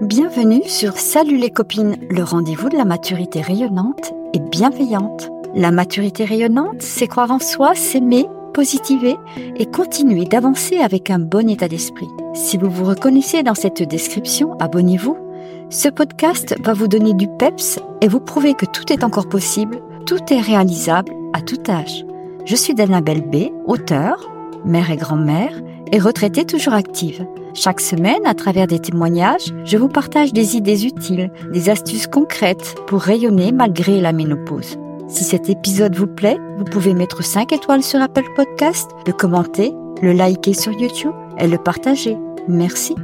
Bienvenue sur Salut les copines, le rendez-vous de la maturité rayonnante et bienveillante. La maturité rayonnante, c'est croire en soi, s'aimer, positiver et continuer d'avancer avec un bon état d'esprit. Si vous vous reconnaissez dans cette description, abonnez-vous. Ce podcast va vous donner du peps et vous prouver que tout est encore possible, tout est réalisable à tout âge. Je suis Danabelle B, auteure, mère et grand-mère, et retraitée toujours active. Chaque semaine, à travers des témoignages, je vous partage des idées utiles, des astuces concrètes pour rayonner malgré la ménopause. Si cet épisode vous plaît, vous pouvez mettre 5 étoiles sur Apple Podcast, le commenter, le liker sur YouTube et le partager. Merci.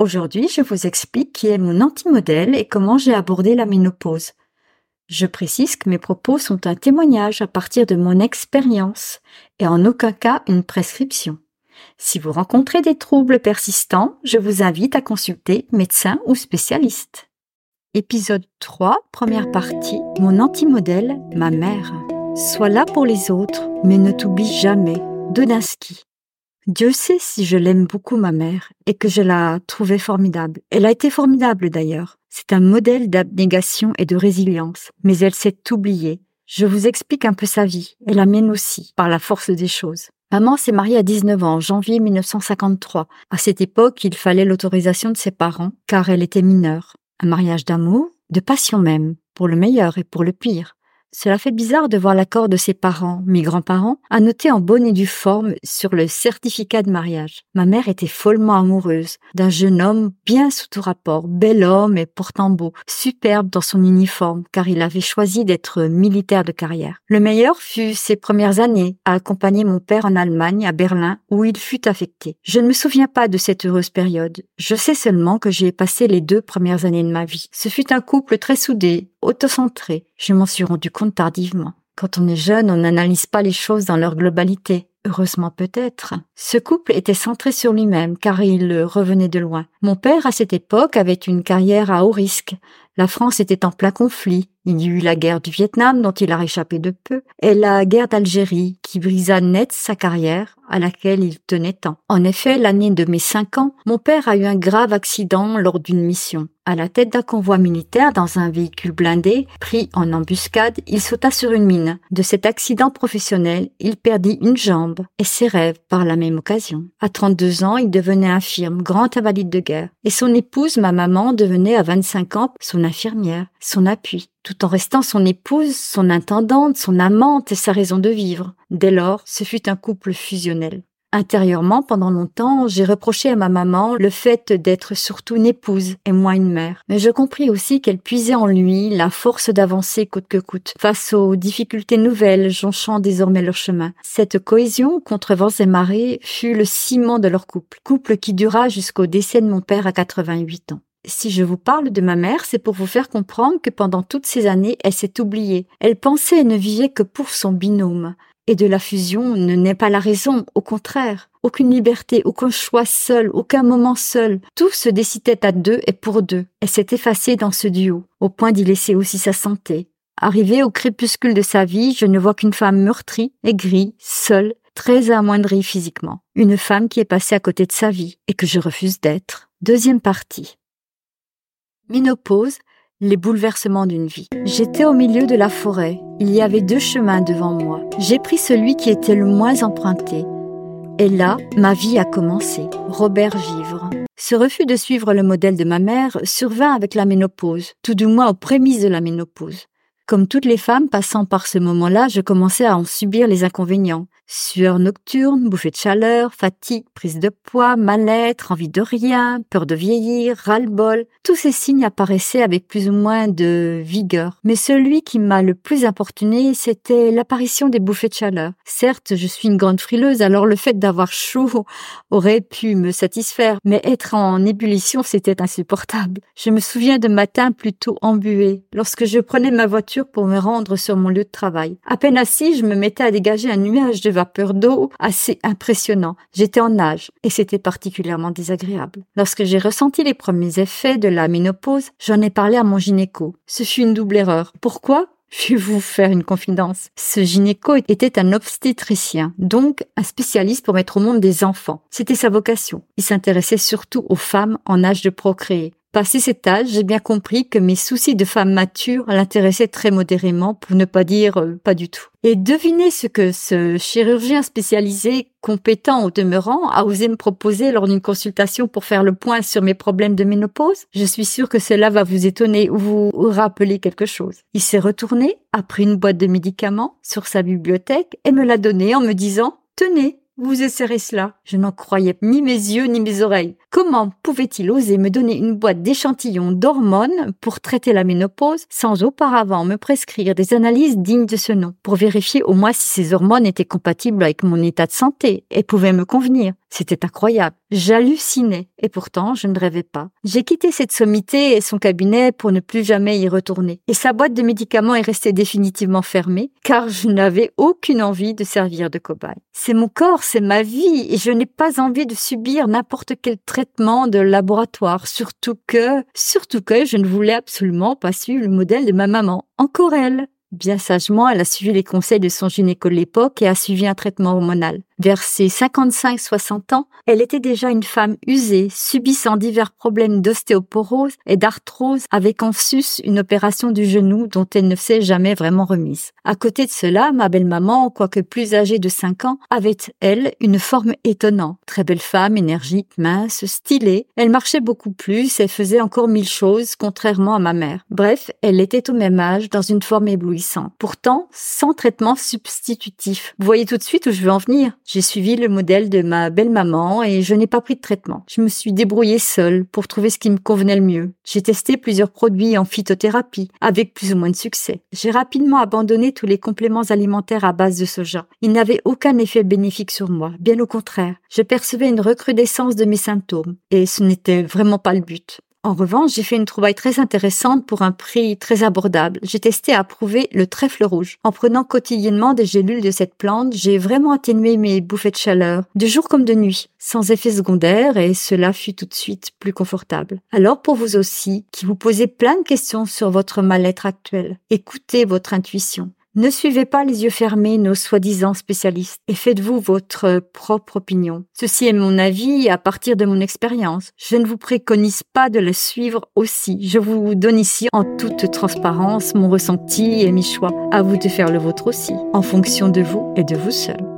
Aujourd'hui, je vous explique qui est mon anti-modèle et comment j'ai abordé la ménopause. Je précise que mes propos sont un témoignage à partir de mon expérience et en aucun cas une prescription. Si vous rencontrez des troubles persistants, je vous invite à consulter médecin ou spécialiste. Épisode 3, première partie, mon anti-modèle, ma mère. Sois là pour les autres, mais ne t'oublie jamais. Dodinski. Dieu sait si je l'aime beaucoup, ma mère, et que je la trouvais formidable. Elle a été formidable d'ailleurs. C'est un modèle d'abnégation et de résilience, mais elle s'est oubliée. Je vous explique un peu sa vie, et la mienne aussi, par la force des choses. Maman s'est mariée à 19 ans, en janvier 1953. À cette époque, il fallait l'autorisation de ses parents, car elle était mineure. Un mariage d'amour, de passion même, pour le meilleur et pour le pire. Cela fait bizarre de voir l'accord de ses parents, mes grands-parents, annoté en bonne et due forme sur le certificat de mariage. Ma mère était follement amoureuse d'un jeune homme bien sous tout rapport, bel homme et pourtant beau, superbe dans son uniforme, car il avait choisi d'être militaire de carrière. Le meilleur fut ses premières années à accompagner mon père en Allemagne, à Berlin, où il fut affecté. Je ne me souviens pas de cette heureuse période. Je sais seulement que j'ai passé les deux premières années de ma vie. Ce fut un couple très soudé, autocentré. Je m'en suis rendu compte tardivement. Quand on est jeune, on n'analyse pas les choses dans leur globalité. Heureusement peut-être. Ce couple était centré sur lui-même car il revenait de loin. Mon père à cette époque avait une carrière à haut risque. La France était en plein conflit. Il y eut la guerre du Vietnam dont il a réchappé de peu et la guerre d'Algérie qui brisa net sa carrière à laquelle il tenait tant. En effet, l'année de mes cinq ans, mon père a eu un grave accident lors d'une mission. À la tête d'un convoi militaire dans un véhicule blindé, pris en embuscade, il sauta sur une mine. De cet accident professionnel, il perdit une jambe et ses rêves par la même occasion. À 32 ans, il devenait infirme, grand invalide de guerre. Et son épouse, ma maman, devenait à 25 ans son infirmière, son appui tout en restant son épouse, son intendante, son amante et sa raison de vivre. Dès lors, ce fut un couple fusionnel. Intérieurement, pendant longtemps, j'ai reproché à ma maman le fait d'être surtout une épouse et moins une mère. Mais je compris aussi qu'elle puisait en lui la force d'avancer coûte que coûte, face aux difficultés nouvelles jonchant désormais leur chemin. Cette cohésion contre vents et marées fut le ciment de leur couple, couple qui dura jusqu'au décès de mon père à 88 ans. Si je vous parle de ma mère, c'est pour vous faire comprendre que pendant toutes ces années, elle s'est oubliée. Elle pensait et ne vivait que pour son binôme. Et de la fusion ne n'est pas la raison, au contraire. Aucune liberté, aucun choix seul, aucun moment seul. Tout se décidait à deux et pour deux. Elle s'est effacée dans ce duo, au point d'y laisser aussi sa santé. Arrivée au crépuscule de sa vie, je ne vois qu'une femme meurtrie, aigrie, seule, très amoindrie physiquement. Une femme qui est passée à côté de sa vie et que je refuse d'être. Deuxième partie. Ménopause, les bouleversements d'une vie. J'étais au milieu de la forêt. Il y avait deux chemins devant moi. J'ai pris celui qui était le moins emprunté. Et là, ma vie a commencé. Robert Vivre. Ce refus de suivre le modèle de ma mère survint avec la ménopause, tout du moins aux prémices de la ménopause. Comme toutes les femmes passant par ce moment-là, je commençais à en subir les inconvénients. Sueur nocturne, bouffée de chaleur, fatigue, prise de poids, mal-être, envie de rien, peur de vieillir, ras-le-bol. Tous ces signes apparaissaient avec plus ou moins de vigueur. Mais celui qui m'a le plus importuné, c'était l'apparition des bouffées de chaleur. Certes, je suis une grande frileuse, alors le fait d'avoir chaud aurait pu me satisfaire, mais être en ébullition, c'était insupportable. Je me souviens de matins plutôt embués, lorsque je prenais ma voiture pour me rendre sur mon lieu de travail. À peine assis, je me mettais à dégager un nuage de d'eau assez impressionnant. J'étais en nage et c'était particulièrement désagréable. Lorsque j'ai ressenti les premiers effets de la ménopause, j'en ai parlé à mon gynéco. Ce fut une double erreur. Pourquoi je vais vous faire une confidence? Ce gynéco était un obstétricien, donc un spécialiste pour mettre au monde des enfants. C'était sa vocation. Il s'intéressait surtout aux femmes en âge de procréer. Passé cet âge, j'ai bien compris que mes soucis de femme mature l'intéressaient très modérément, pour ne pas dire euh, pas du tout. Et devinez ce que ce chirurgien spécialisé, compétent au demeurant, a osé me proposer lors d'une consultation pour faire le point sur mes problèmes de ménopause? Je suis sûre que cela va vous étonner ou vous rappeler quelque chose. Il s'est retourné, a pris une boîte de médicaments sur sa bibliothèque et me l'a donnée en me disant Tenez, vous essayerez cela. Je n'en croyais ni mes yeux ni mes oreilles. Comment pouvait-il oser me donner une boîte d'échantillons d'hormones pour traiter la ménopause sans auparavant me prescrire des analyses dignes de ce nom pour vérifier au moins si ces hormones étaient compatibles avec mon état de santé et pouvaient me convenir? C'était incroyable. J'hallucinais. Et pourtant, je ne rêvais pas. J'ai quitté cette sommité et son cabinet pour ne plus jamais y retourner. Et sa boîte de médicaments est restée définitivement fermée, car je n'avais aucune envie de servir de cobaye. C'est mon corps, c'est ma vie, et je n'ai pas envie de subir n'importe quel traitement de laboratoire, surtout que, surtout que je ne voulais absolument pas suivre le modèle de ma maman. Encore elle. Bien sagement, elle a suivi les conseils de son gynéco de l'époque et a suivi un traitement hormonal. Vers ses 55-60 ans, elle était déjà une femme usée, subissant divers problèmes d'ostéoporose et d'arthrose, avec en sus une opération du genou dont elle ne s'est jamais vraiment remise. À côté de cela, ma belle-maman, quoique plus âgée de 5 ans, avait, elle, une forme étonnante. Très belle femme, énergique, mince, stylée. Elle marchait beaucoup plus et faisait encore mille choses, contrairement à ma mère. Bref, elle était au même âge, dans une forme éblouissante. Pourtant, sans traitement substitutif. Vous voyez tout de suite où je veux en venir. J'ai suivi le modèle de ma belle-maman et je n'ai pas pris de traitement. Je me suis débrouillée seule pour trouver ce qui me convenait le mieux. J'ai testé plusieurs produits en phytothérapie, avec plus ou moins de succès. J'ai rapidement abandonné tous les compléments alimentaires à base de soja. Ils n'avaient aucun effet bénéfique sur moi, bien au contraire. Je percevais une recrudescence de mes symptômes, et ce n'était vraiment pas le but. En revanche, j'ai fait une trouvaille très intéressante pour un prix très abordable. J'ai testé à approuver le trèfle rouge. En prenant quotidiennement des gélules de cette plante, j'ai vraiment atténué mes bouffées de chaleur, de jour comme de nuit, sans effet secondaire et cela fut tout de suite plus confortable. Alors pour vous aussi, qui vous posez plein de questions sur votre mal-être actuel, écoutez votre intuition. Ne suivez pas les yeux fermés nos soi-disant spécialistes et faites-vous votre propre opinion. Ceci est mon avis à partir de mon expérience. Je ne vous préconise pas de le suivre aussi. Je vous donne ici en toute transparence mon ressenti et mes choix. À vous de faire le vôtre aussi, en fonction de vous et de vous seul.